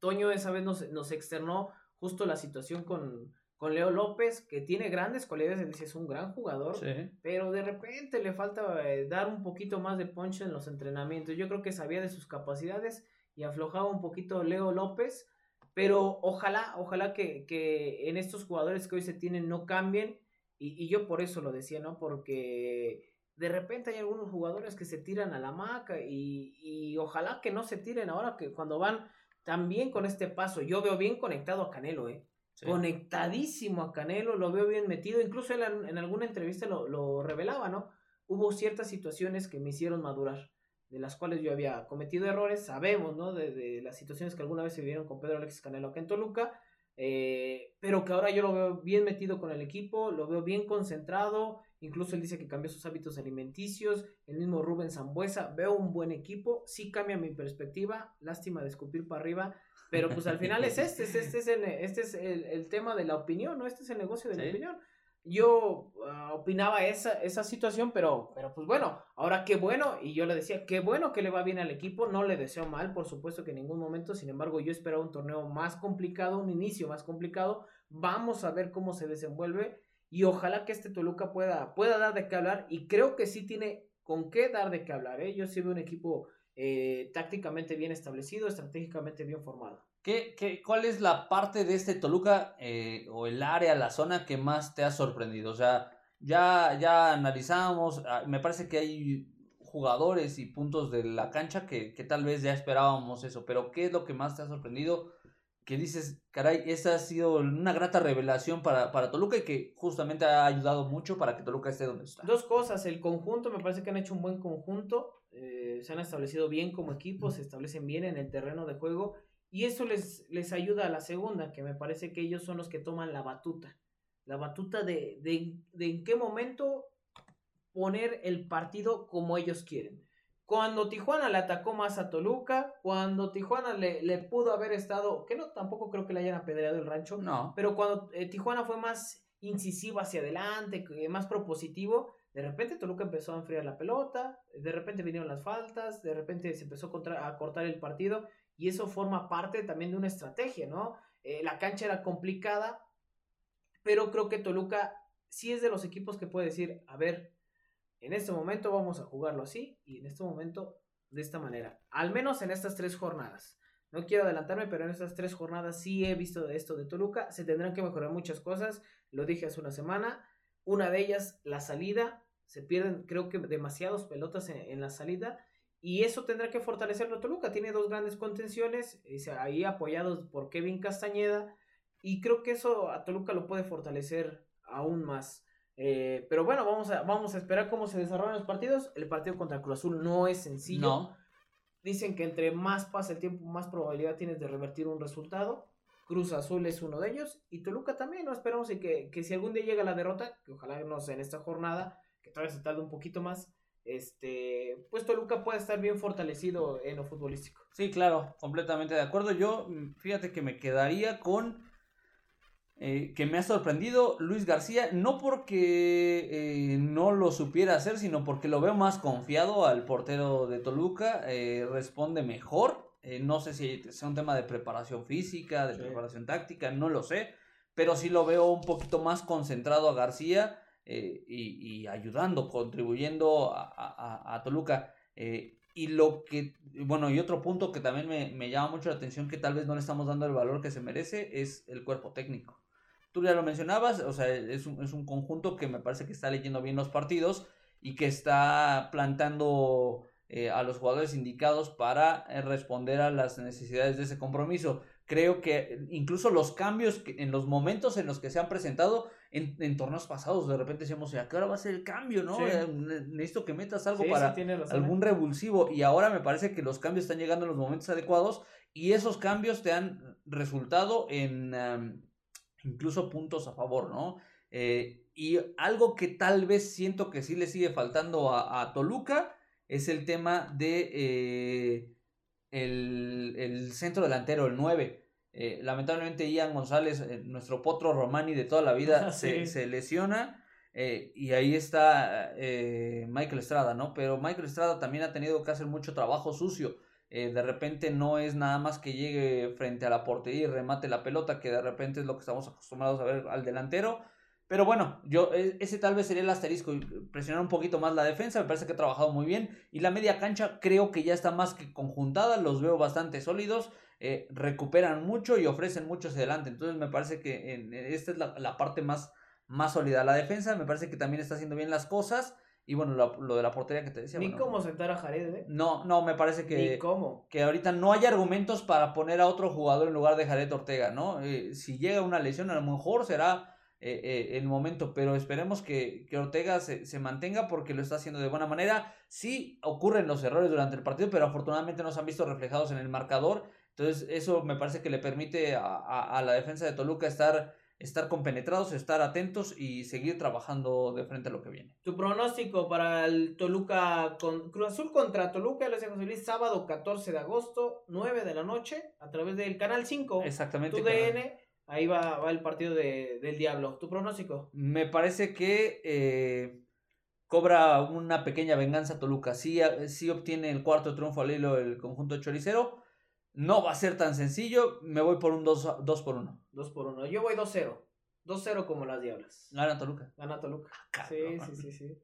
Toño esa vez nos, nos externó justo la situación con, con Leo López, que tiene grandes cualidades, dice, es un gran jugador, Sí. pero de repente le falta eh, dar un poquito más de punch en los entrenamientos. Yo creo que sabía de sus capacidades y aflojaba un poquito Leo López, pero ojalá, ojalá que, que en estos jugadores que hoy se tienen no cambien. Y, y yo por eso lo decía, ¿no? Porque de repente hay algunos jugadores que se tiran a la maca y, y ojalá que no se tiren ahora que cuando van también con este paso. Yo veo bien conectado a Canelo, ¿eh? Sí. conectadísimo a Canelo, lo veo bien metido, incluso él en, en alguna entrevista lo, lo revelaba, ¿no? Hubo ciertas situaciones que me hicieron madurar. De las cuales yo había cometido errores, sabemos, ¿no? De, de las situaciones que alguna vez se vivieron con Pedro Alexis Canelo acá en Toluca, eh, pero que ahora yo lo veo bien metido con el equipo, lo veo bien concentrado, incluso él dice que cambió sus hábitos alimenticios, el mismo Rubén Zambuesa, veo un buen equipo, sí cambia mi perspectiva, lástima de escupir para arriba, pero pues al final es este, este, es el, este es el, el, tema de la opinión, ¿no? Este es el negocio de la opinión yo uh, opinaba esa, esa situación, pero, pero pues bueno, ahora qué bueno, y yo le decía, qué bueno que le va bien al equipo, no le deseo mal, por supuesto que en ningún momento, sin embargo yo esperaba un torneo más complicado, un inicio más complicado, vamos a ver cómo se desenvuelve y ojalá que este Toluca pueda, pueda dar de qué hablar y creo que sí tiene con qué dar de qué hablar, ¿eh? yo sí un equipo eh, tácticamente bien establecido, estratégicamente bien formado. ¿Qué, qué, cuál es la parte de este Toluca eh, o el área, la zona que más te ha sorprendido? O sea, ya, ya analizamos, ah, me parece que hay jugadores y puntos de la cancha que, que, tal vez ya esperábamos eso, pero ¿qué es lo que más te ha sorprendido? Que dices, caray, esa ha sido una grata revelación para, para Toluca y que justamente ha ayudado mucho para que Toluca esté donde está. Dos cosas, el conjunto, me parece que han hecho un buen conjunto, eh, se han establecido bien como equipo, se establecen bien en el terreno de juego y eso les, les ayuda a la segunda, que me parece que ellos son los que toman la batuta. La batuta de, de, de en qué momento poner el partido como ellos quieren. Cuando Tijuana le atacó más a Toluca, cuando Tijuana le, le, pudo haber estado, que no, tampoco creo que le hayan apedreado el rancho, no. pero cuando eh, Tijuana fue más incisivo hacia adelante, más propositivo, de repente Toluca empezó a enfriar la pelota, de repente vinieron las faltas, de repente se empezó a, cortar el partido y eso forma parte también de una estrategia, ¿no? Eh, la cancha era complicada, pero creo que Toluca sí es de los equipos que puede decir, a ver, en este momento vamos a jugarlo así y en este momento de esta manera, al menos en estas tres jornadas. No quiero adelantarme, pero en estas tres jornadas sí he visto esto de Toluca. Se tendrán que mejorar muchas cosas. Lo dije hace una semana. Una de ellas, la salida. Se pierden, creo que, demasiados pelotas en la salida. Y eso tendrá que fortalecerlo Toluca. Tiene dos grandes contenciones, ahí apoyados por Kevin Castañeda. Y creo que eso a Toluca lo puede fortalecer aún más. Eh, pero bueno, vamos a, vamos a esperar cómo se desarrollan los partidos. El partido contra Cruz Azul no es sencillo. No. Dicen que entre más pasa el tiempo, más probabilidad tienes de revertir un resultado. Cruz Azul es uno de ellos. Y Toluca también, ¿no? Esperamos que, que si algún día llega la derrota, que ojalá no sea en esta jornada, que todavía se tarde un poquito más, este, pues Toluca puede estar bien fortalecido en lo futbolístico. Sí, claro, completamente de acuerdo. Yo, mm, fíjate que me quedaría con eh, que me ha sorprendido Luis García, no porque eh, no lo supiera hacer, sino porque lo veo más confiado al portero de Toluca, eh, responde mejor. no sé si sea un tema de preparación física, de sí. preparación táctica, no lo sé, pero sí lo veo un poquito más concentrado a García eh, y, ayudando, contribuyendo a, a, a Toluca. Eh, y lo que, bueno, y otro punto que también me, me, llama mucho la atención, que tal vez no le estamos dando el valor que se merece, es el cuerpo técnico. Tú ya lo mencionabas, o sea, es un, es un conjunto que me parece que está leyendo bien los partidos y que está plantando eh, a los jugadores indicados para responder a las necesidades de ese compromiso. Creo que incluso los cambios que, en los momentos en los que se han presentado en, en, torneos pasados, de repente decíamos, ¿a qué hora va a ser el cambio? ¿no? Sí. Eh, necesito que metas algo sí, para sí, razón, algún ¿eh? revulsivo. Y ahora me parece que los cambios están llegando en los momentos adecuados y esos cambios te han resultado en um, incluso puntos a favor, ¿no? Eh, y algo que tal vez siento que sí le sigue faltando a, a Toluca es el tema de eh, el, el, centro delantero, el 9. Eh, lamentablemente Ian González, eh, nuestro potro romani de toda la vida, sí. se, se, lesiona. Eh, y ahí está Michael Estrada, ¿no? Pero Michael Estrada también ha tenido que hacer mucho trabajo sucio. de repente no es nada más que llegue frente a la portería y remate la pelota, que de repente es lo que estamos acostumbrados a ver al delantero pero bueno, yo e, ese tal vez sería el asterisco, presionar un poquito más la defensa, me parece que ha trabajado muy bien y la media cancha creo que ya está más que conjuntada, los veo bastante sólidos, eh, recuperan mucho y ofrecen mucho hacia adelante, entonces me parece que en, esta es la, la, parte más, más sólida. La defensa me parece que también está haciendo bien las cosas y bueno, lo, lo de la portería que te decía. Ni bueno, cómo sentar a Jared, ¿eh? No, no, me parece que... Ni cómo. Que ahorita no hay argumentos para poner a otro jugador en lugar de Jared Ortega, ¿no? Eh, si llega una lesión a lo mejor será eh, eh, el momento, pero esperemos que, que Ortega se, se, mantenga porque lo está haciendo de buena manera. Sí ocurren los errores durante el partido, pero afortunadamente no se han visto reflejados en el marcador. Entonces eso me parece que le permite a, a, a la defensa de Toluca estar estar compenetrados, estar atentos y seguir trabajando de frente a lo que viene. Tu pronóstico para el Toluca con Cruz Azul contra Toluca, lo José Luis, sábado 14 de agosto, 9 de la noche, a través del canal 5. Exactamente. Tu DN, ahí va, va el partido de, del Diablo. ¿Tu pronóstico? Me parece que eh, cobra una pequeña venganza Toluca. Sí, sí obtiene el cuarto triunfo al hilo el conjunto choricero no va a ser tan sencillo. Me voy por un 2, 2 por 1. 2 por 1. Yo voy 2-0. 2-0 como las diablas. Gana Toluca. Gana Toluca. Ah, sí, sí, sí, sí.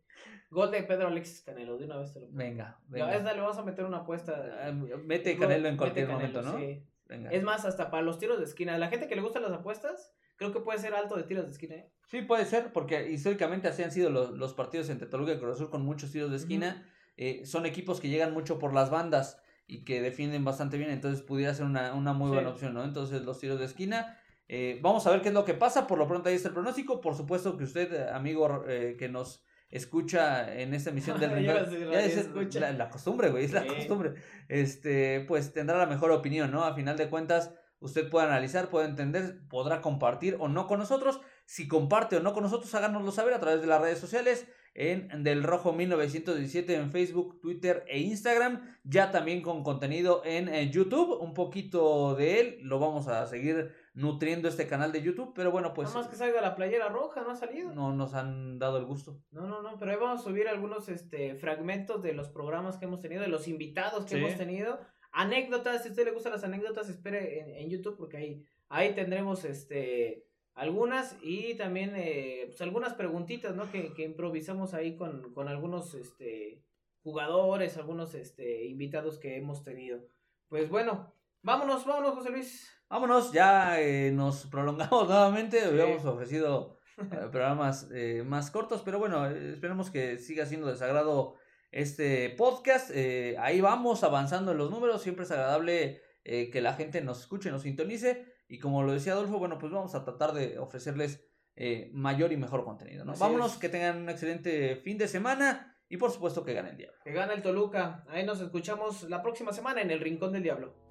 Gol de Pedro Alexis Canelo. De una vez te lo pongo. Venga, venga. Ya, esta le vamos a meter una apuesta. mete Canelo en cualquier Canelo, momento, ¿no? Sí. Venga. Es más, hasta para los tiros de esquina. La gente que le gustan las apuestas, creo que puede ser alto de tiros de esquina. ¿eh? Sí, puede ser, porque históricamente así han sido los, los partidos entre Toluca y Cruz Azul con muchos tiros de esquina. Uh -huh. eh, son equipos que llegan mucho por las bandas y que defienden bastante bien, entonces pudiera ser una, una muy sí. buena opción, ¿no? Entonces los tiros de esquina. Eh, vamos a ver qué es lo que pasa, por lo pronto ahí está el pronóstico, por supuesto que usted, amigo eh, que nos escucha en esta emisión del Rincón, ya es la, la, costumbre, güey, es sí. la costumbre, este, pues tendrá la mejor opinión, ¿no? A final de cuentas, usted puede analizar, puede entender, podrá compartir o no con nosotros, si comparte o no con nosotros, háganoslo saber a través de las redes sociales, en Del Rojo 1917 en Facebook, Twitter e Instagram. Ya también con contenido en, en, YouTube. Un poquito de él. Lo vamos a seguir nutriendo este canal de YouTube. Pero bueno, pues. Nada más que salga la playera roja, ¿no ha salido? No nos han dado el gusto. No, no, no. Pero ahí vamos a subir algunos este, fragmentos de los programas que hemos tenido, de los invitados que sí. hemos tenido. Anécdotas, si a usted le gustan las anécdotas, espere en, en YouTube porque ahí, ahí tendremos este algunas y también eh, pues algunas preguntitas ¿no? que, que improvisamos ahí con, con, algunos este, jugadores, algunos este, invitados que hemos tenido. Pues bueno, vámonos, vámonos José Luis. Vámonos, ya eh, nos prolongamos nuevamente, sí. habíamos ofrecido eh, programas eh, más cortos, pero bueno, esperemos que siga siendo desagrado este podcast. ahí vamos avanzando en los números, siempre es agradable que la gente nos escuche, nos sintonice. Y como lo decía Adolfo, bueno, pues vamos a tratar de ofrecerles eh, mayor y mejor contenido, ¿no? Así Vámonos, es. que tengan un excelente fin de semana y por supuesto que gane el Diablo. Que gane el Toluca. Ahí nos escuchamos la próxima semana en el Rincón del diablo.